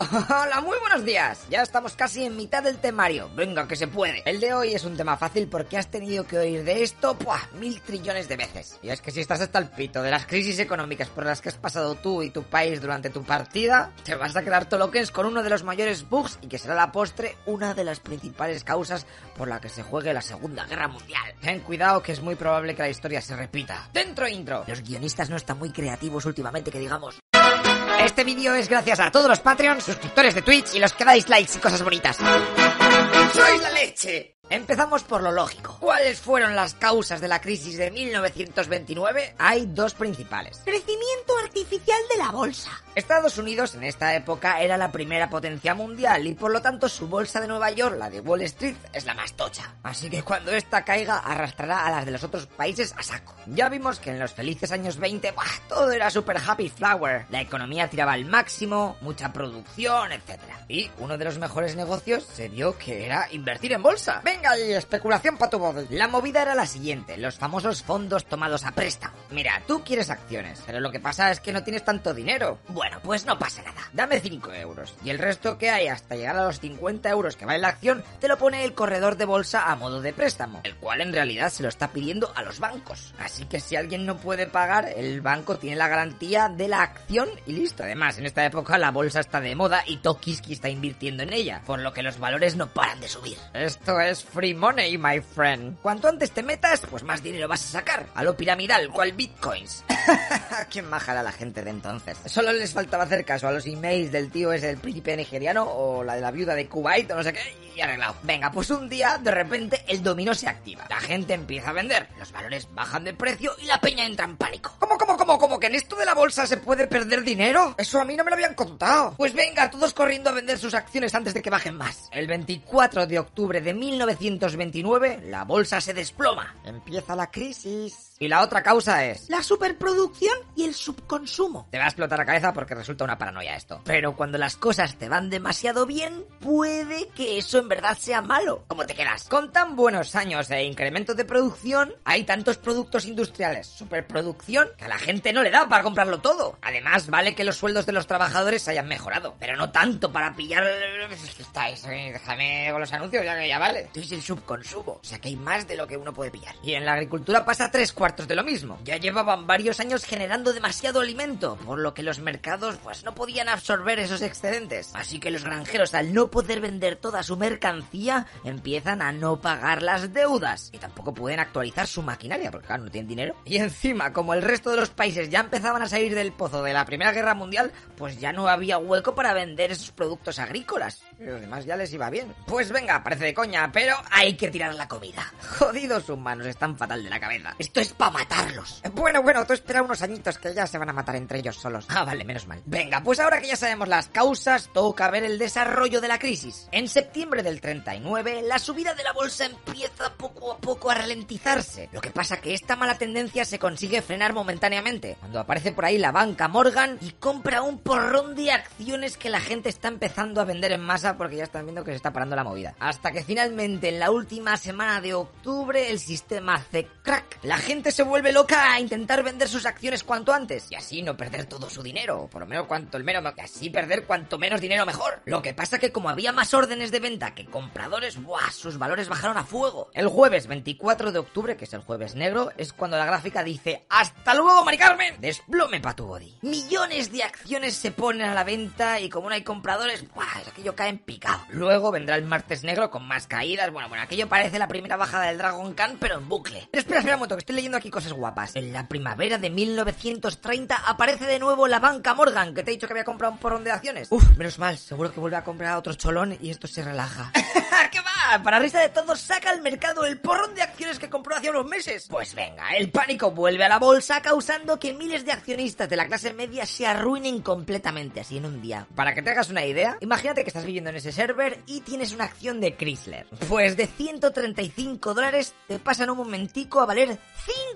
Hola, muy buenos días. Ya estamos casi en mitad del temario. Venga, que se puede. El de hoy es un tema fácil porque has tenido que oír de esto, ¡puah! mil trillones de veces. Y es que si estás hasta el pito de las crisis económicas por las que has pasado tú y tu país durante tu partida, te vas a quedar toloques con uno de los mayores bugs y que será la postre una de las principales causas por la que se juegue la Segunda Guerra Mundial. Ten cuidado que es muy probable que la historia se repita. Dentro intro. Los guionistas no están muy creativos últimamente, que digamos. Este vídeo es gracias a todos los Patreons, suscriptores de Twitch y los que dais likes y cosas bonitas. ¡Sois la leche! Empezamos por lo lógico. ¿Cuáles fueron las causas de la crisis de 1929? Hay dos principales. Crecimiento artificial de la bolsa. Estados Unidos en esta época era la primera potencia mundial y por lo tanto su bolsa de Nueva York, la de Wall Street, es la más tocha. Así que cuando esta caiga arrastrará a las de los otros países a saco. Ya vimos que en los felices años 20 ¡buah! todo era super happy flower. La economía tiraba al máximo, mucha producción, etc. Y uno de los mejores negocios se vio que era invertir en bolsa. Venga, y especulación para tu body. La movida era la siguiente, los famosos fondos tomados a préstamo. Mira, tú quieres acciones, pero lo que pasa es que no tienes tanto dinero. Bueno, pues no pasa nada. Dame 5 euros. Y el resto que hay hasta llegar a los 50 euros que vale la acción, te lo pone el corredor de bolsa a modo de préstamo, el cual en realidad se lo está pidiendo a los bancos. Así que si alguien no puede pagar, el banco tiene la garantía de la acción y listo. Además, en esta época la bolsa está de moda y Tokiski está invirtiendo en ella, por lo que los valores no paran de subir. Esto es free money, my friend. Cuanto antes te metas, pues más dinero vas a sacar. A lo piramidal, cual bitcoins. ¿Quién majará la gente de entonces? Solo les faltaba hacer caso a los emails del tío ese del príncipe nigeriano o la de la viuda de Kuwait o no sé qué y arreglado. Venga, pues un día de repente el dominó se activa. La gente empieza a vender, los valores bajan de precio y la peña entra en pánico. ¿Cómo, cómo, cómo, cómo? ¿Que en esto de la bolsa se puede perder dinero? Eso a mí no me lo habían contado. Pues venga, todos corriendo a vender sus acciones antes de que bajen más. El 24 de octubre de 1929, la bolsa se desploma. Empieza la crisis. Y la otra causa es... La superproducción y el subconsumo. Te va a explotar la cabeza porque resulta una paranoia esto. Pero cuando las cosas te van demasiado bien, puede que eso en verdad sea malo. ¿Cómo te quedas? Con tan buenos años e incremento de producción, hay tantos productos industriales, superproducción, que a la gente no le da para comprarlo todo. Además, vale que los sueldos de los trabajadores hayan mejorado, pero no tanto para pillar... Estáis, eh, déjame con los anuncios, ya ya vale. Esto es el subconsumo, o sea que hay más de lo que uno puede pillar. Y en la agricultura pasa tres cuartos de lo mismo. Ya llevaban varios años generando demasiado alimento, por lo que los mercados pues no podían absorber esos excedentes. Así que los granjeros al no poder vender toda su mercancía empiezan a no pagar las deudas y tampoco pueden actualizar su maquinaria porque claro, no tienen dinero. Y encima, como el resto de los países ya empezaban a salir del pozo de la Primera Guerra Mundial, pues ya no había hueco para vender esos productos agrícolas. Y los demás ya les iba bien. Pues venga, parece de coña, pero hay que tirar la comida. Jodidos humanos, están fatal de la cabeza. Esto es pa' matarlos. Bueno, bueno, tú espera unos añitos que ya se van a matar entre ellos solos. Ah, vale, menos mal. Venga, pues ahora que ya sabemos las causas, toca ver el desarrollo de la crisis. En septiembre del 39, la subida de la bolsa empieza poco a poco a ralentizarse. Lo que pasa que esta mala tendencia se consigue frenar momentáneamente, cuando aparece por ahí la banca Morgan y compra un porrón de acciones que la gente está empezando a vender en masa porque ya están viendo que se está parando la movida. Hasta que finalmente en la última semana de octubre el sistema hace crack. La gente se vuelve loca a intentar vender sus acciones cuanto antes y así no perder todo su dinero, o por lo menos cuanto el menos, así perder cuanto menos dinero mejor. Lo que pasa que como había más órdenes de venta que compradores, ¡buah! sus valores bajaron a fuego. El jueves 24 de octubre, que es el jueves negro, es cuando la gráfica dice ¡Hasta luego, Mari Carmen! Desplome pa' tu body. Millones de acciones se ponen a la venta y como no hay compradores, ¡buah! aquello cae en picado. Luego vendrá el martes negro con más caídas. Bueno, bueno, aquello parece la primera bajada del Dragon Khan, pero en bucle. Pero espera, espera un momento, que estoy leyendo aquí cosas guapas. En la primavera de 1930 aparece de nuevo la banca Morgan, que te he dicho que había comprado un porrón de acciones. Uf, menos mal, seguro que vuelve a comprar otro cholón y esto se relaja. ¿Qué va? Para risa de todos, saca al mercado el porrón de acciones que compró hace unos meses. Pues venga, el pánico vuelve a la bolsa, causando que miles de accionistas de la clase media se arruinen completamente así en un día. Para que te hagas una idea, imagínate que estás viviendo en ese server y tienes una acción de Chrysler. Pues de 135 dólares te pasan un momentico a valer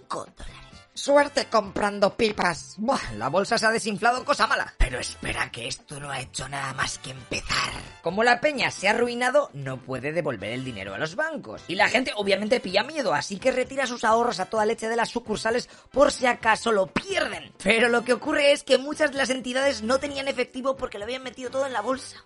5 dólares. Suerte comprando pipas. Buah, la bolsa se ha desinflado cosa mala. Pero espera que esto no ha hecho nada más que empezar. Como la peña se ha arruinado, no puede devolver el dinero a los bancos. Y la gente obviamente pilla miedo, así que retira sus ahorros a toda leche de las sucursales por si acaso lo pierden. Pero lo que ocurre es que muchas de las entidades no tenían efectivo porque lo habían metido todo en la bolsa.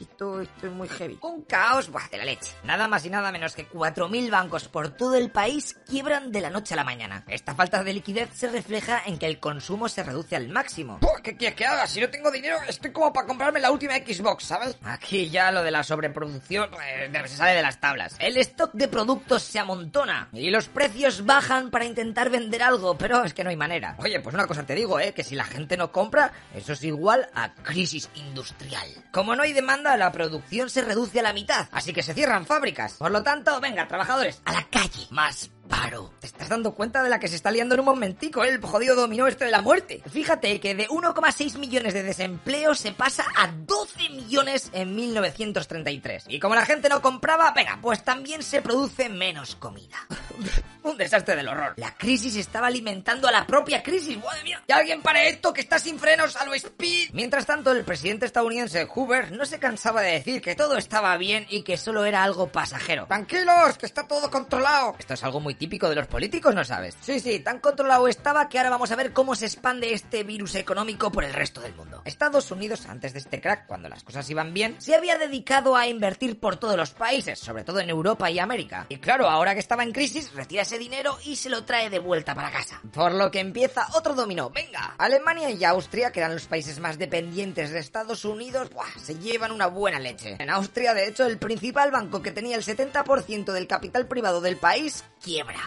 Esto, esto es muy heavy. Un caos, buah, de la leche. Nada más y nada menos que 4.000 bancos por todo el país quiebran de la noche a la mañana. Esta falta de liquidez se refleja en que el consumo se reduce al máximo. ¿Qué quieres que haga? Si no tengo dinero, estoy como para comprarme la última Xbox, ¿sabes? Aquí ya lo de la sobreproducción eh, se sale de las tablas. El stock de productos se amontona y los precios bajan para intentar vender algo, pero es que no hay manera. Oye, pues una cosa te digo, ¿eh? Que si la gente no compra, eso es igual a crisis industrial. Como no hay demanda, la producción se reduce a la mitad, así que se cierran fábricas. Por lo tanto, venga, trabajadores, a la calle. Más paro. ¿Te estás dando cuenta de la que se está liando en un momentico, el jodido dominó este de la muerte? Fíjate que de 1,6 millones de desempleo se pasa a 12 millones en 1933. Y como la gente no compraba, venga, pues también se produce menos comida. un desastre del horror. La crisis estaba alimentando a la propia crisis, madre mía. ¡Y alguien para esto que está sin frenos a lo speed! Mientras tanto, el presidente estadounidense Hoover no se cansaba de decir que todo estaba bien y que solo era algo pasajero. Tranquilos, que está todo controlado. Esto es algo típico de los políticos, ¿no sabes? Sí, sí, tan controlado estaba que ahora vamos a ver cómo se expande este virus económico por el resto del mundo. Estados Unidos, antes de este crack, cuando las cosas iban bien, se había dedicado a invertir por todos los países, sobre todo en Europa y América. Y claro, ahora que estaba en crisis, retira ese dinero y se lo trae de vuelta para casa. Por lo que empieza otro dominó. Venga, Alemania y Austria, que eran los países más dependientes de Estados Unidos, ¡buah! se llevan una buena leche. En Austria, de hecho, el principal banco que tenía el 70% del capital privado del país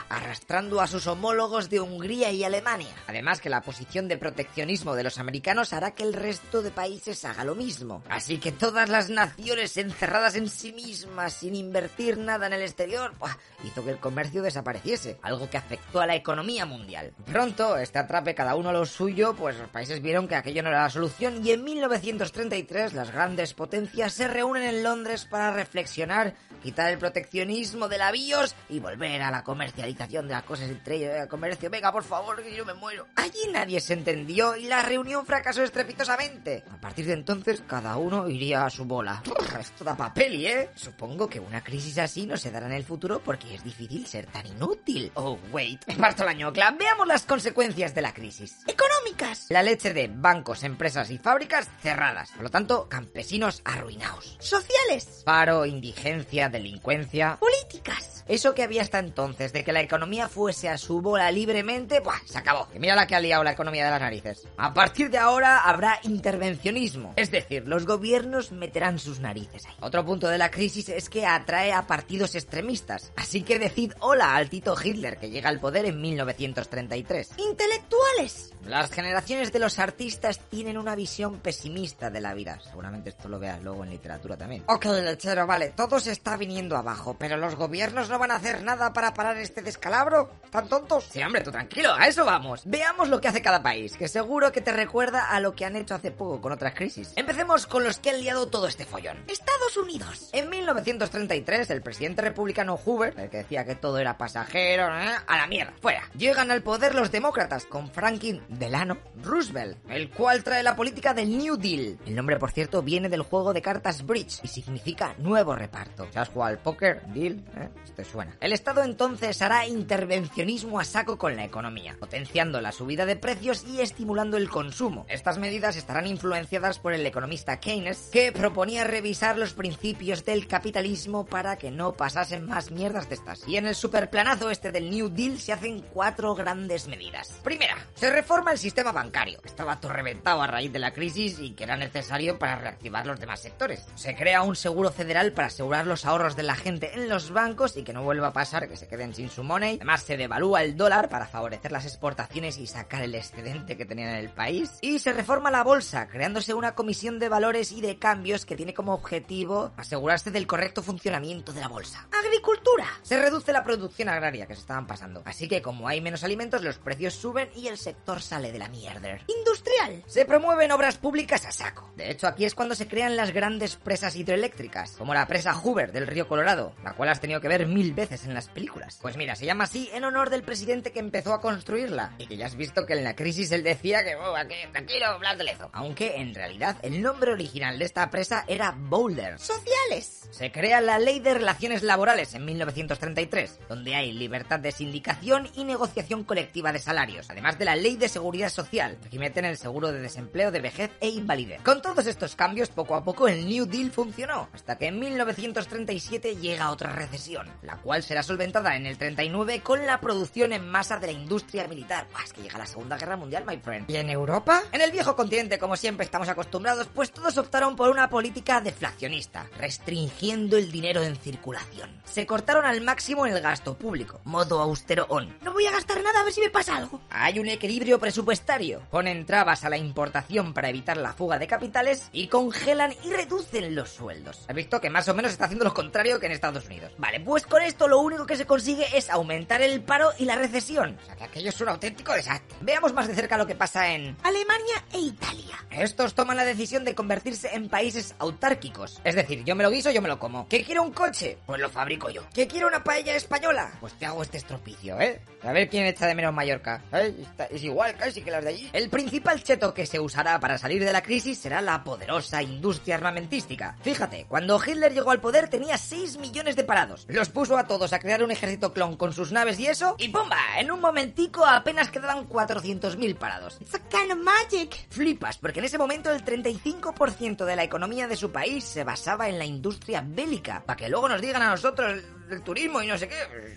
arrastrando a sus homólogos de Hungría y Alemania. Además que la posición de proteccionismo de los americanos hará que el resto de países haga lo mismo. Así que todas las naciones encerradas en sí mismas sin invertir nada en el exterior, ¡buah! hizo que el comercio desapareciese, algo que afectó a la economía mundial. Pronto, este atrape cada uno a lo suyo, pues los países vieron que aquello no era la solución y en 1933 las grandes potencias se reúnen en Londres para reflexionar, quitar el proteccionismo de la BIOS y volver a la comercialización de las cosas entre el comercio. Venga, por favor, que yo me muero. Allí nadie se entendió y la reunión fracasó estrepitosamente. A partir de entonces, cada uno iría a su bola. Esto da papel, ¿eh? Supongo que una crisis así no se dará en el futuro porque es difícil ser tan inútil. Oh, wait. Me parto la ñocla. Veamos las consecuencias de la crisis. Económicas. La leche de bancos, empresas y fábricas cerradas. Por lo tanto, campesinos arruinados. Sociales. Paro, indigencia, delincuencia. Políticas. Eso que había hasta entonces de que la economía fuese a su bola libremente, ¡buah! Se acabó. Y mira la que ha liado la economía de las narices. A partir de ahora habrá intervencionismo. Es decir, los gobiernos meterán sus narices ahí. Otro punto de la crisis es que atrae a partidos extremistas. Así que decid hola al Tito Hitler que llega al poder en 1933. Intelectuales. Las generaciones de los artistas tienen una visión pesimista de la vida. Seguramente esto lo veas luego en literatura también. Ok, lechero, vale, todo se está viniendo abajo, pero los gobiernos no van a hacer nada para parar este descalabro. ¿Tan tontos? Sí, hombre, tú tranquilo, a eso vamos. Veamos lo que hace cada país, que seguro que te recuerda a lo que han hecho hace poco con otras crisis. Empecemos con los que han liado todo este follón. Estados Unidos. En 1933, el presidente republicano Hoover, el que decía que todo era pasajero, ¿eh? a la mierda, fuera. Llegan al poder los demócratas con Franklin Delano Roosevelt, el cual trae la política del New Deal. El nombre, por cierto, viene del juego de cartas Bridge y significa nuevo reparto. ¿Se has jugado al póker? Deal, ¿eh? Te suena. El Estado entonces hará intervencionismo a saco con la economía, potenciando la subida de precios y estimulando el consumo. Estas medidas estarán influenciadas por el economista Keynes, que proponía revisar los principios del capitalismo para que no pasasen más mierdas de estas. Y en el superplanazo este del New Deal se hacen cuatro grandes medidas. Primera, se reforma el sistema bancario. Estaba todo reventado a raíz de la crisis y que era necesario para reactivar los demás sectores. Se crea un seguro federal para asegurar los ahorros de la gente en los bancos y que no vuelva a pasar que se queden sin su money. Además, se devalúa el dólar para favorecer las exportaciones y sacar el excedente que tenían en el país. Y se reforma la bolsa, creándose una comisión de valores y de cambios que tiene como objetivo asegurarse del correcto funcionamiento de la bolsa. Agricultura. Se reduce la producción agraria que se estaban pasando. Así que como hay menos alimentos, los precios suben y el sector sale de la mierda. Industrial. Se promueven obras públicas a saco. De hecho, aquí es cuando se crean las grandes presas hidroeléctricas, como la presa Hoover del río Colorado, la cual has tenido que ver mil mil veces en las películas. Pues mira, se llama así en honor del presidente que empezó a construirla. Y que ya has visto que en la crisis él decía que, oh, aquí, tranquilo, blas de lezo. Aunque en realidad el nombre original de esta presa era Boulder. Sociales. Se crea la Ley de Relaciones Laborales en 1933, donde hay libertad de sindicación y negociación colectiva de salarios, además de la Ley de Seguridad Social, que meten el seguro de desempleo de vejez e invalidez. Con todos estos cambios, poco a poco el New Deal funcionó, hasta que en 1937 llega otra recesión, la cual será solventada en el 39 con la producción en masa de la industria militar. Buah, es que llega la Segunda Guerra Mundial, my friend. ¿Y en Europa? En el viejo continente, como siempre estamos acostumbrados, pues todos optaron por una política deflacionista, restringiendo el dinero en circulación. Se cortaron al máximo el gasto público, modo austero on. No voy a gastar nada a ver si me pasa algo. Hay un equilibrio presupuestario, ponen trabas a la importación para evitar la fuga de capitales y congelan y reducen los sueldos. Has visto que más o menos está haciendo lo contrario que en Estados Unidos. Vale, pues con esto lo único que se consigue es aumentar el paro y la recesión. O sea que aquello es un auténtico desastre. Veamos más de cerca lo que pasa en Alemania e Italia. estos toman la decisión de convertirse en países autárquicos. Es decir, yo me lo guiso, yo me lo como. ¿Que quiero un coche? Pues lo fabrico yo. ¿Que quiero una paella española? Pues te hago este estropicio, ¿eh? A ver quién echa de menos Mallorca. ¿Eh? Está- es igual casi que las de allí. El principal cheto que se usará para salir de la crisis será la poderosa industria armamentística. Fíjate, cuando Hitler llegó al poder tenía 6 millones de parados. Los puso a todos a crear un ejército clon con sus naves y eso, y ¡pumba! En un momentico apenas quedaban 400.000 parados. It's a kind of magic. Flipas, porque en ese momento el 35% de la economía de su país se basaba en la industria bélica. Para que luego nos digan a nosotros el, el turismo y no sé qué.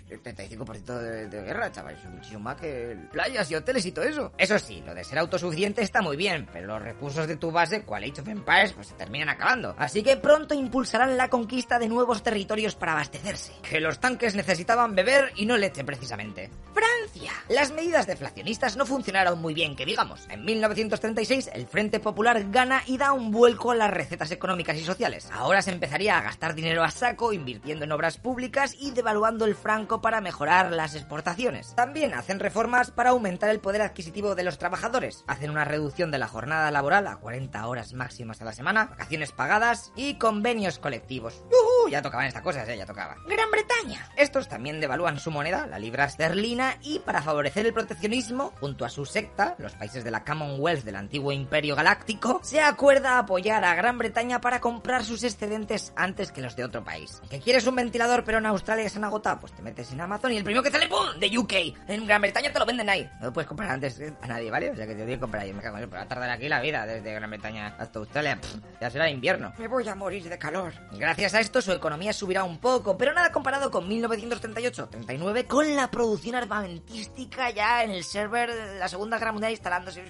El 35% de, de guerra, chaval. Es muchísimo más que playas y hoteles y todo eso. Eso sí, lo de ser autosuficiente está muy bien, pero los recursos de tu base, cual Age of Empires, pues se terminan acabando. Así que pronto impulsarán la conquista de nuevos territorios para abastecerse. Que los tanques necesitaban beber y no leche precisamente. Las medidas deflacionistas no funcionaron muy bien, que digamos. En 1936 el Frente Popular gana y da un vuelco a las recetas económicas y sociales. Ahora se empezaría a gastar dinero a saco invirtiendo en obras públicas y devaluando el franco para mejorar las exportaciones. También hacen reformas para aumentar el poder adquisitivo de los trabajadores. Hacen una reducción de la jornada laboral a 40 horas máximas a la semana, vacaciones pagadas y convenios colectivos. ¡Yujú! Ya tocaban estas cosas, eh, ya tocaba. Gran Bretaña. Estos también devalúan su moneda, la libra esterlina, y para favorecer el proteccionismo, junto a su secta, los países de la Commonwealth del antiguo Imperio Galáctico, se acuerda apoyar a Gran Bretaña para comprar sus excedentes antes que los de otro país. ¿Que quieres un ventilador pero en Australia se han agotado? Pues te metes en Amazon y el primero que sale, ¡pum! de UK. En Gran Bretaña te lo venden ahí. No lo puedes comprar antes eh, a nadie, ¿vale? O sea que te tienes que comprar ahí. Me cago en pero va a tardar aquí la vida desde Gran Bretaña hasta Australia. Pff, ya será invierno. Me voy a morir de calor. Gracias a esto su economía subirá un poco, pero nada comparado con 1938-39 con la producción armamentística ya en el server de la Segunda Guerra Mundial instalándose.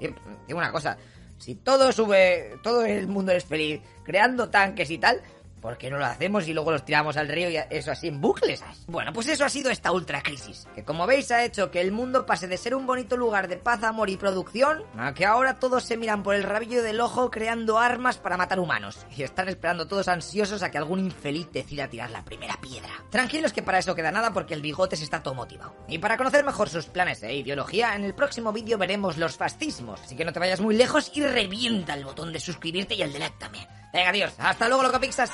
Digo una cosa, si todo sube, todo el mundo es feliz creando tanques y tal, ¿por qué no lo hacemos y luego los tiramos al río y eso así en bucles? Bueno, pues eso ha sido esta ultra crisis, que como veis ha hecho que el mundo pase de ser un bonito lugar de paz, amor y producción a que ahora todos se miran por el rabillo del ojo creando armas para matar humanos y están esperando todos ansiosos a que algún infeliz decida tirar la primera piedra. Tranquilos que para eso queda nada porque el bigote se está todo motivado. Y para conocer mejor sus planes e ideología, en el próximo vídeo veremos los fascismos, así que no te vayas muy lejos y revienta el botón de suscribirte y el de like también. Venga, adiós, hasta luego, loco Pixas.